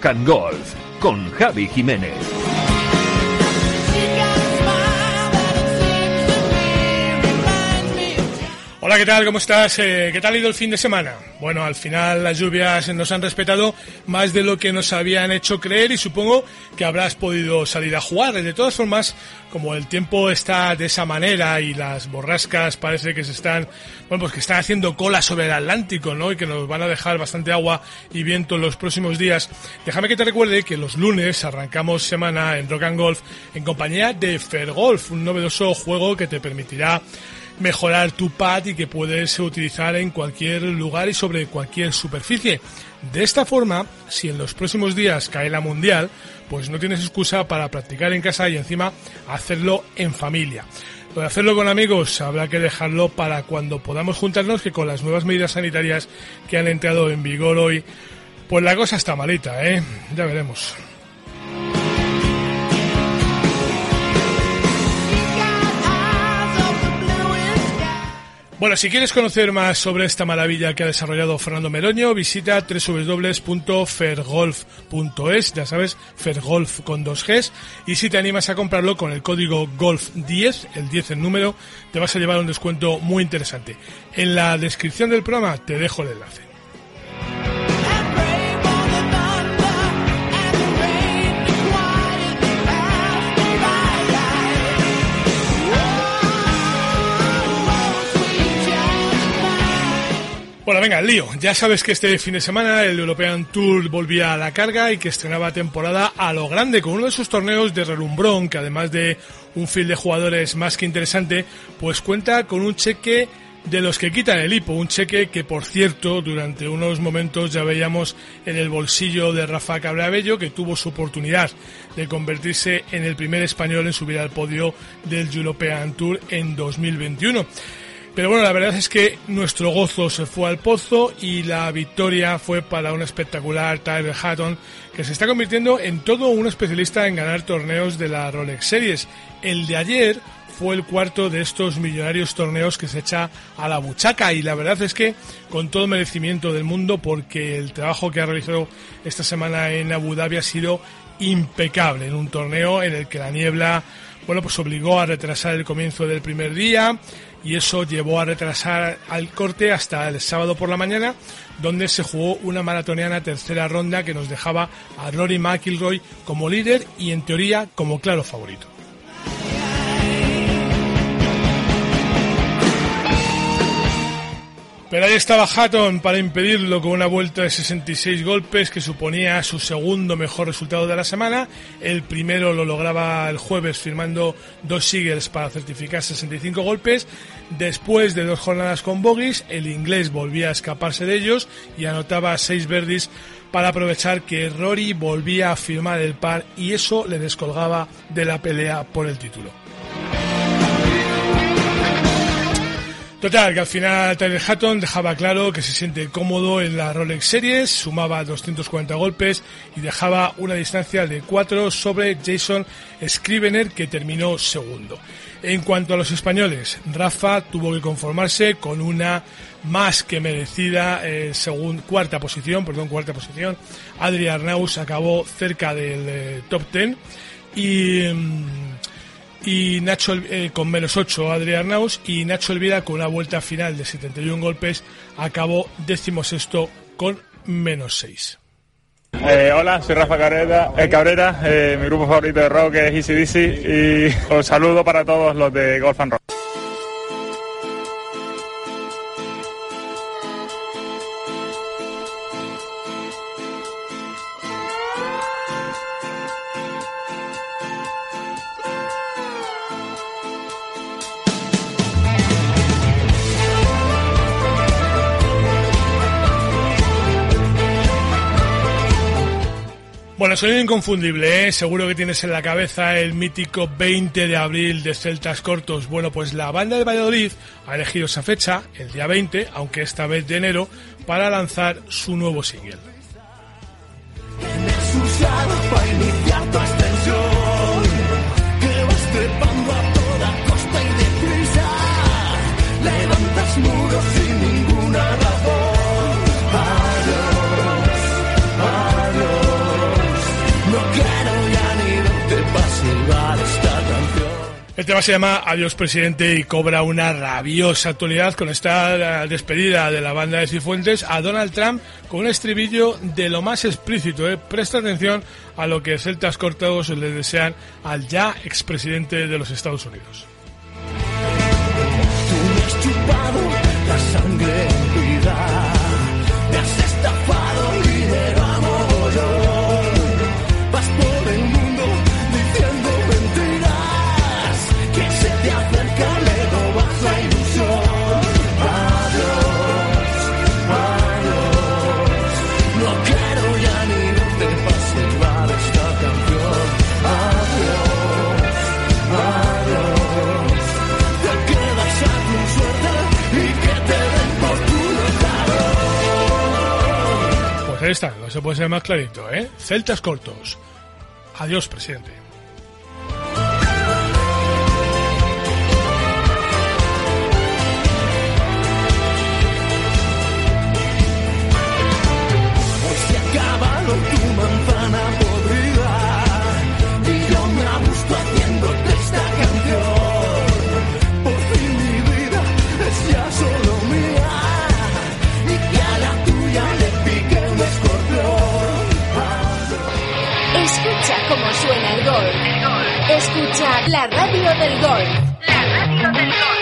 Rock Golf con Javi Jiménez. Hola, ¿qué tal? ¿Cómo estás? Eh, ¿Qué tal ha ido el fin de semana? Bueno, al final las lluvias nos han respetado más de lo que nos habían hecho creer y supongo que habrás podido salir a jugar. De todas formas, como el tiempo está de esa manera y las borrascas parece que se están, bueno, pues que están haciendo cola sobre el Atlántico, ¿no? Y que nos van a dejar bastante agua y viento en los próximos días. Déjame que te recuerde que los lunes arrancamos semana en Rock and Golf en compañía de Fairgolf, un novedoso juego que te permitirá mejorar tu pad y que puedes utilizar en cualquier lugar y sobre cualquier superficie. De esta forma, si en los próximos días cae la mundial, pues no tienes excusa para practicar en casa y encima hacerlo en familia. Lo de hacerlo con amigos habrá que dejarlo para cuando podamos juntarnos, que con las nuevas medidas sanitarias que han entrado en vigor hoy, pues la cosa está malita, ¿eh? Ya veremos. Bueno, si quieres conocer más sobre esta maravilla que ha desarrollado Fernando Meroño, visita www.fergolf.es, ya sabes, Fergolf con dos Gs, y si te animas a comprarlo con el código GOLF10, el 10 en número, te vas a llevar un descuento muy interesante. En la descripción del programa te dejo el enlace. Bueno, venga, lío. Ya sabes que este fin de semana el European Tour volvía a la carga y que estrenaba temporada a lo grande con uno de sus torneos de relumbrón que además de un field de jugadores más que interesante, pues cuenta con un cheque de los que quitan el hipo, un cheque que por cierto durante unos momentos ya veíamos en el bolsillo de Rafa Cabrabello que tuvo su oportunidad de convertirse en el primer español en subir al podio del European Tour en 2021. Pero bueno, la verdad es que nuestro gozo se fue al pozo y la victoria fue para un espectacular Tyler Hatton que se está convirtiendo en todo un especialista en ganar torneos de la Rolex Series. El de ayer fue el cuarto de estos millonarios torneos que se echa a la buchaca y la verdad es que con todo merecimiento del mundo porque el trabajo que ha realizado esta semana en Abu Dhabi ha sido impecable en un torneo en el que la niebla bueno pues obligó a retrasar el comienzo del primer día y eso llevó a retrasar al corte hasta el sábado por la mañana, donde se jugó una maratoniana tercera ronda que nos dejaba a Rory McIlroy como líder y en teoría como claro favorito. Pero ahí estaba Hatton para impedirlo con una vuelta de 66 golpes que suponía su segundo mejor resultado de la semana. El primero lo lograba el jueves firmando dos Seagulls para certificar 65 golpes. Después de dos jornadas con bogies, el inglés volvía a escaparse de ellos y anotaba seis verdis para aprovechar que Rory volvía a firmar el par y eso le descolgaba de la pelea por el título. Total, que al final Tyler Hatton dejaba claro que se siente cómodo en la Rolex Series, sumaba 240 golpes y dejaba una distancia de 4 sobre Jason Scrivener que terminó segundo. En cuanto a los españoles, Rafa tuvo que conformarse con una más que merecida eh, según cuarta posición, perdón, cuarta posición. Adri Arnaus acabó cerca del eh, top 10 y mm, y Nacho eh, con menos 8 Adrián Naus y Nacho Elvira con una vuelta final de 71 golpes acabó décimo sexto con menos 6. Eh, hola, soy Rafa Cabrera, eh, Cabrera mi grupo favorito de rock es EasyDC y os saludo para todos los de Golf and Rock. Sonido inconfundible, ¿eh? Seguro que tienes en la cabeza el mítico 20 de abril de Celtas Cortos. Bueno, pues la banda de Valladolid ha elegido esa fecha, el día 20, aunque esta vez de enero, para lanzar su nuevo single. El tema se llama Adiós Presidente y cobra una rabiosa actualidad con esta despedida de la banda de Cifuentes a Donald Trump con un estribillo de lo más explícito. ¿eh? Presta atención a lo que Celtas Cortados le desean al ya expresidente de los Estados Unidos. Está, no se puede ser más clarito, ¿eh? Celtas cortos. Adiós, presidente. La radio del gol. La radio del gol.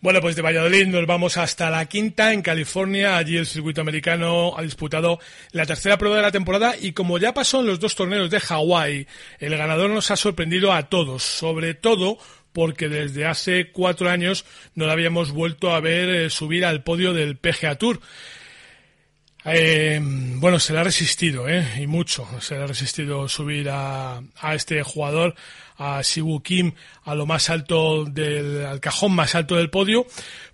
Bueno, pues de Valladolid nos vamos hasta la quinta, en California. Allí el circuito americano ha disputado la tercera prueba de la temporada y como ya pasó en los dos torneos de Hawái, el ganador nos ha sorprendido a todos, sobre todo porque desde hace cuatro años no la habíamos vuelto a ver eh, subir al podio del PGA Tour. Eh, bueno, se le ha resistido, ¿eh? Y mucho. Se le ha resistido subir a, a este jugador, a Siwoo Kim, a lo más alto del, al cajón más alto del podio,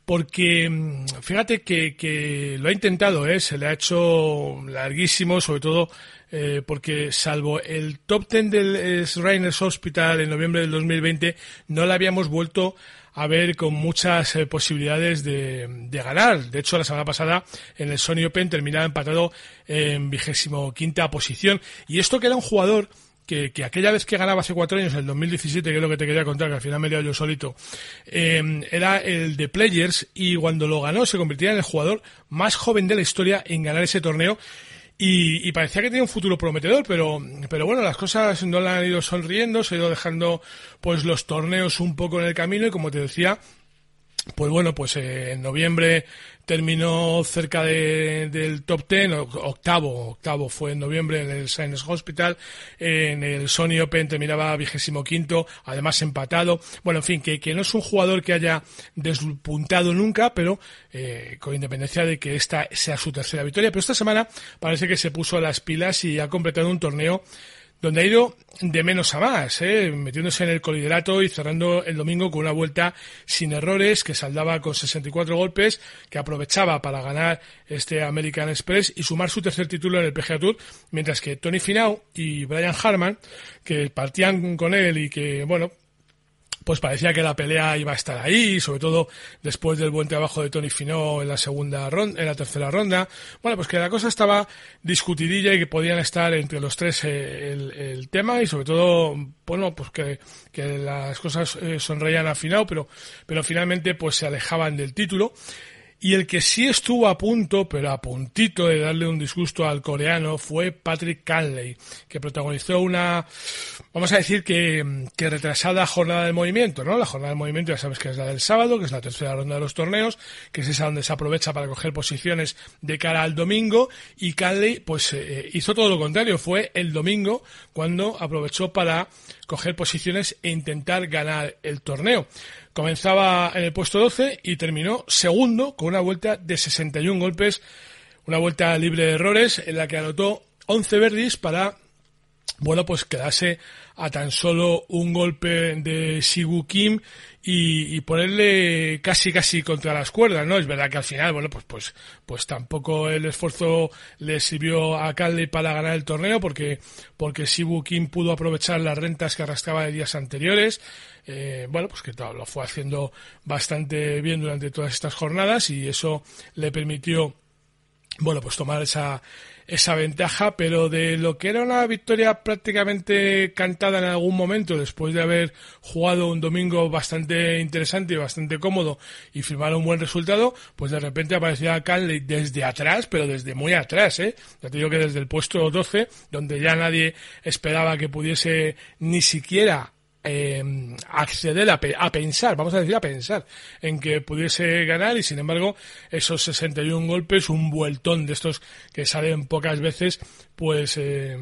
porque mm, fíjate que, que lo ha intentado, ¿eh? Se le ha hecho larguísimo, sobre todo eh, porque salvo el top ten del Rainers Hospital en noviembre del 2020, no le habíamos vuelto a ver con muchas eh, posibilidades de, de, ganar. De hecho, la semana pasada en el Sony Open terminaba empatado en vigésimo quinta posición. Y esto que era un jugador que, que, aquella vez que ganaba hace cuatro años, en el 2017, que es lo que te quería contar, que al final me he yo solito, eh, era el de Players y cuando lo ganó se convertía en el jugador más joven de la historia en ganar ese torneo y, parecía que tenía un futuro prometedor, pero, pero bueno, las cosas no le han ido sonriendo, se ha ido dejando pues los torneos un poco en el camino y como te decía, pues bueno, pues eh, en noviembre terminó cerca de, del top ten, octavo, octavo fue en noviembre en el Science Hospital, en el Sony Open terminaba vigésimo quinto, además empatado. Bueno, en fin, que, que no es un jugador que haya despuntado nunca, pero eh, con independencia de que esta sea su tercera victoria. Pero esta semana parece que se puso a las pilas y ha completado un torneo donde ha ido de menos a más, ¿eh? metiéndose en el coliderato y cerrando el domingo con una vuelta sin errores que saldaba con 64 golpes, que aprovechaba para ganar este American Express y sumar su tercer título en el PGA Tour, mientras que Tony Finau y Brian Harman, que partían con él y que, bueno, pues parecía que la pelea iba a estar ahí, sobre todo después del buen trabajo de Tony Finau en la segunda ronda, en la tercera ronda. Bueno, pues que la cosa estaba discutidilla y que podían estar entre los tres eh, el, tema y sobre todo, bueno, pues que, que las cosas eh, sonreían a Finau, pero, pero finalmente pues se alejaban del título. Y el que sí estuvo a punto, pero a puntito de darle un disgusto al coreano fue Patrick Canley, que protagonizó una, vamos a decir que, que retrasada jornada de movimiento, ¿no? La jornada de movimiento ya sabes que es la del sábado, que es la tercera ronda de los torneos, que es esa donde se aprovecha para coger posiciones de cara al domingo, y Canley pues eh, hizo todo lo contrario, fue el domingo cuando aprovechó para coger posiciones e intentar ganar el torneo Comenzaba en el puesto 12 y terminó segundo con una vuelta de 61 golpes, una vuelta libre de errores en la que anotó 11 verdis para bueno, pues quedarse a tan solo un golpe de Sigu Kim y, ponerle casi casi contra las cuerdas, ¿no? Es verdad que al final, bueno, pues pues pues tampoco el esfuerzo le sirvió a Calde para ganar el torneo porque porque Sibu Kim pudo aprovechar las rentas que arrastraba de días anteriores. Eh, bueno, pues que todo, lo fue haciendo bastante bien durante todas estas jornadas y eso le permitió bueno, pues tomar esa esa ventaja, pero de lo que era una victoria prácticamente cantada en algún momento, después de haber jugado un domingo bastante interesante y bastante cómodo y firmar un buen resultado, pues de repente aparecía Canley desde atrás, pero desde muy atrás, ¿eh? Ya te digo que desde el puesto 12, donde ya nadie esperaba que pudiese ni siquiera eh, acceder a, a, pensar, vamos a decir a pensar, en que pudiese ganar y sin embargo esos 61 golpes, un vueltón de estos que salen pocas veces, pues eh,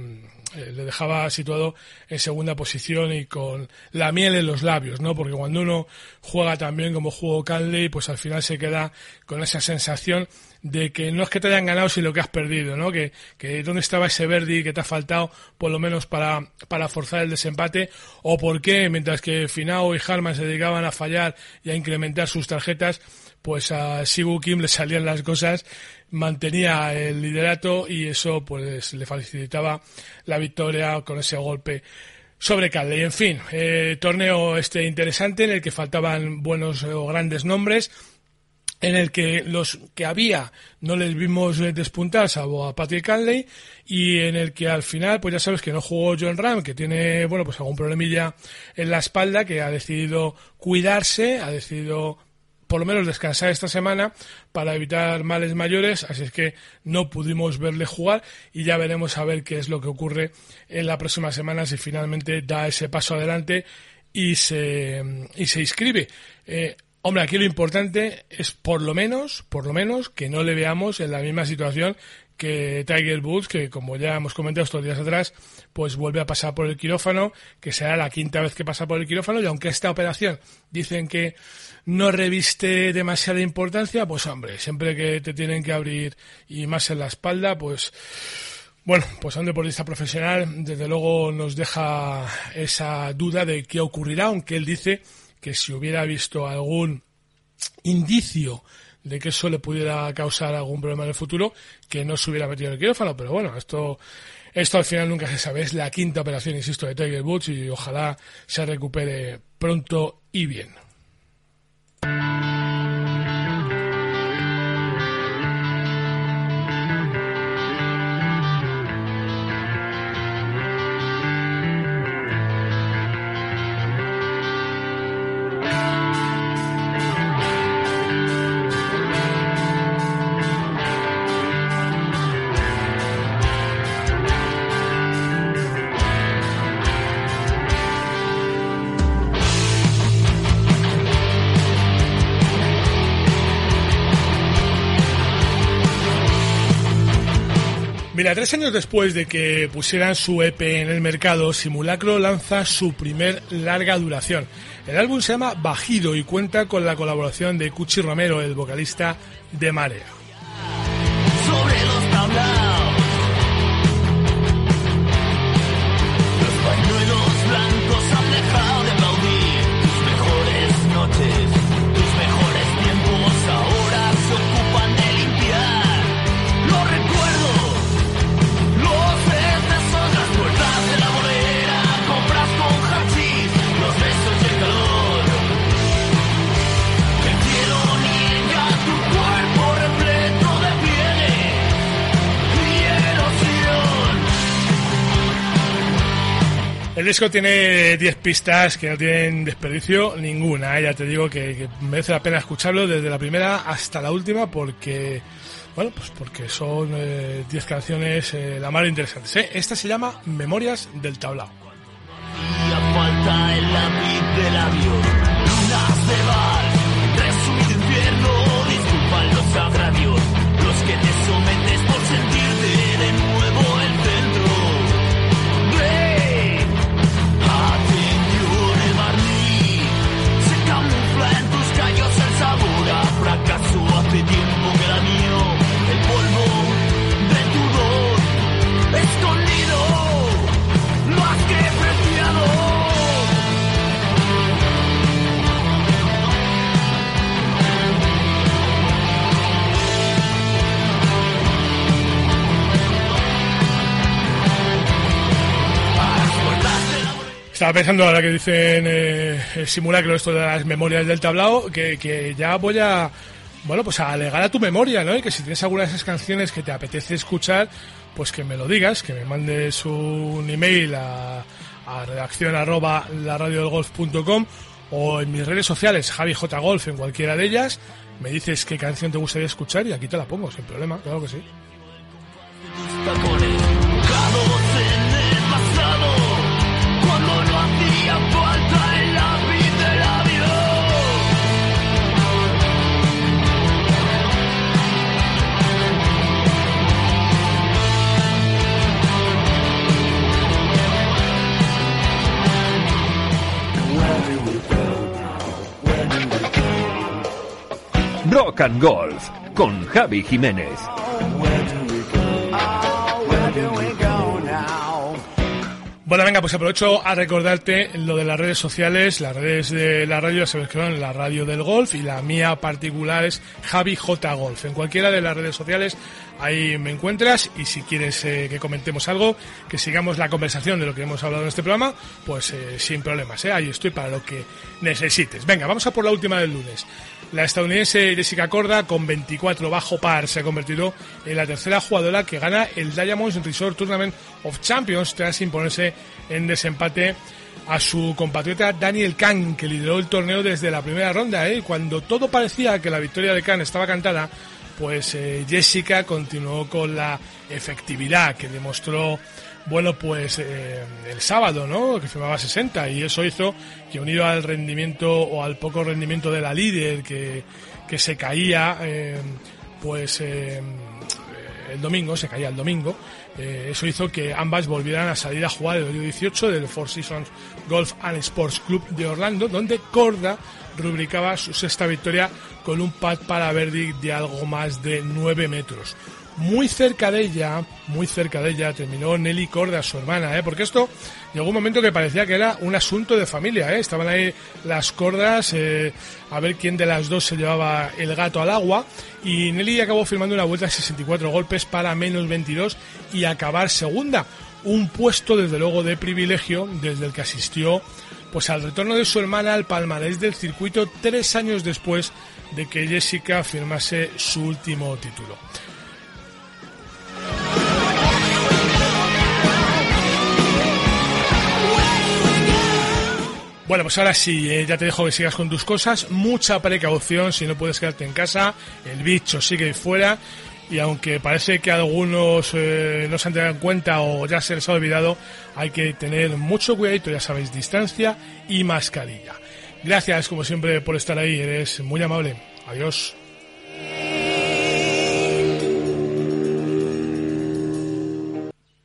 eh, le dejaba situado en segunda posición y con la miel en los labios, ¿no? Porque cuando uno juega también como jugó Canley, pues al final se queda con esa sensación de que no es que te hayan ganado, sino que has perdido, ¿no? Que, que dónde estaba ese Verdi que te ha faltado, por lo menos para, para forzar el desempate, o por qué, mientras que Finao y Harman se dedicaban a fallar y a incrementar sus tarjetas, pues a Sibu Kim le salían las cosas, mantenía el liderato y eso pues le facilitaba la victoria con ese golpe sobre Calde. Y en fin, eh, torneo este interesante en el que faltaban buenos o grandes nombres en el que los que había no les vimos despuntar, salvo a Patrick Canley, y en el que al final, pues ya sabes que no jugó John Ram, que tiene, bueno, pues algún problemilla en la espalda, que ha decidido cuidarse, ha decidido por lo menos descansar esta semana para evitar males mayores, así es que no pudimos verle jugar y ya veremos a ver qué es lo que ocurre en la próxima semana si finalmente da ese paso adelante y se, y se inscribe. Eh, Hombre, aquí lo importante es por lo menos, por lo menos, que no le veamos en la misma situación que Tiger Woods, que como ya hemos comentado estos días atrás, pues vuelve a pasar por el quirófano, que será la quinta vez que pasa por el quirófano, y aunque esta operación dicen que no reviste demasiada importancia, pues hombre, siempre que te tienen que abrir y más en la espalda, pues bueno, pues a un deportista profesional, desde luego nos deja esa duda de qué ocurrirá, aunque él dice que si hubiera visto algún indicio de que eso le pudiera causar algún problema en el futuro, que no se hubiera metido en el quirófano. Pero bueno, esto, esto al final nunca se sabe. Es la quinta operación, insisto, de Tiger Woods y ojalá se recupere pronto y bien. Mira, tres años después de que pusieran su EP en el mercado, Simulacro lanza su primer larga duración. El álbum se llama Bajido y cuenta con la colaboración de Cuchi Romero, el vocalista de Marea. Tiene 10 pistas que no tienen desperdicio ninguna. ¿eh? Ya te digo que, merece la pena escucharlo desde la primera hasta la última porque, bueno, pues porque son 10 eh, canciones eh, la más interesantes. Esta se llama Memorias del Tablao. falta el lápiz de labios, Estaba pensando ahora que dicen eh, el simulacro esto de las memorias del tablao, que, que ya voy a, bueno, pues a alegar a tu memoria, ¿no? Y que si tienes alguna de esas canciones que te apetece escuchar, pues que me lo digas, que me mandes un email a, a redacción arroba laradiodelgolf.com o en mis redes sociales, Javi J. Golf, en cualquiera de ellas, me dices qué canción te gustaría escuchar y aquí te la pongo, sin problema, claro que sí. Rock and Golf con Javi Jiménez. Bueno, venga, pues aprovecho a recordarte lo de las redes sociales, las redes de la radio, ya sabes la radio del golf y la mía particular es Javi J Golf. En cualquiera de las redes sociales ahí me encuentras y si quieres eh, que comentemos algo, que sigamos la conversación de lo que hemos hablado en este programa, pues eh, sin problemas, ¿eh? ahí estoy para lo que necesites. Venga, vamos a por la última del lunes. La estadounidense Jessica Corda, con 24 bajo par, se ha convertido en la tercera jugadora que gana el Diamonds Resort Tournament of Champions tras imponerse en desempate a su compatriota Daniel Kahn, que lideró el torneo desde la primera ronda. ¿eh? Cuando todo parecía que la victoria de Kahn estaba cantada, pues eh, Jessica continuó con la efectividad que demostró bueno, pues eh, el sábado, ¿no? Que firmaba 60 y eso hizo que unido al rendimiento o al poco rendimiento de la líder que, que se caía, eh, pues eh, el domingo, se caía el domingo, eh, eso hizo que ambas volvieran a salir a jugar el 18 del Four Seasons Golf and Sports Club de Orlando, donde Corda rubricaba su sexta victoria con un pad para Verdi de algo más de 9 metros muy cerca de ella, muy cerca de ella, terminó Nelly Corda, su hermana, ¿eh? porque esto llegó un momento que parecía que era un asunto de familia, ¿eh? estaban ahí las cordas, eh, a ver quién de las dos se llevaba el gato al agua, y Nelly acabó firmando una vuelta de 64 golpes para menos 22 y acabar segunda, un puesto desde luego de privilegio desde el que asistió pues al retorno de su hermana al palmarés del circuito tres años después de que Jessica firmase su último título. Bueno, pues ahora sí, eh, ya te dejo que sigas con tus cosas. Mucha precaución si no puedes quedarte en casa. El bicho sigue ahí fuera. Y aunque parece que algunos eh, no se han en cuenta o ya se les ha olvidado, hay que tener mucho cuidadito, ya sabéis, distancia y mascarilla. Gracias, como siempre, por estar ahí. Eres muy amable. Adiós.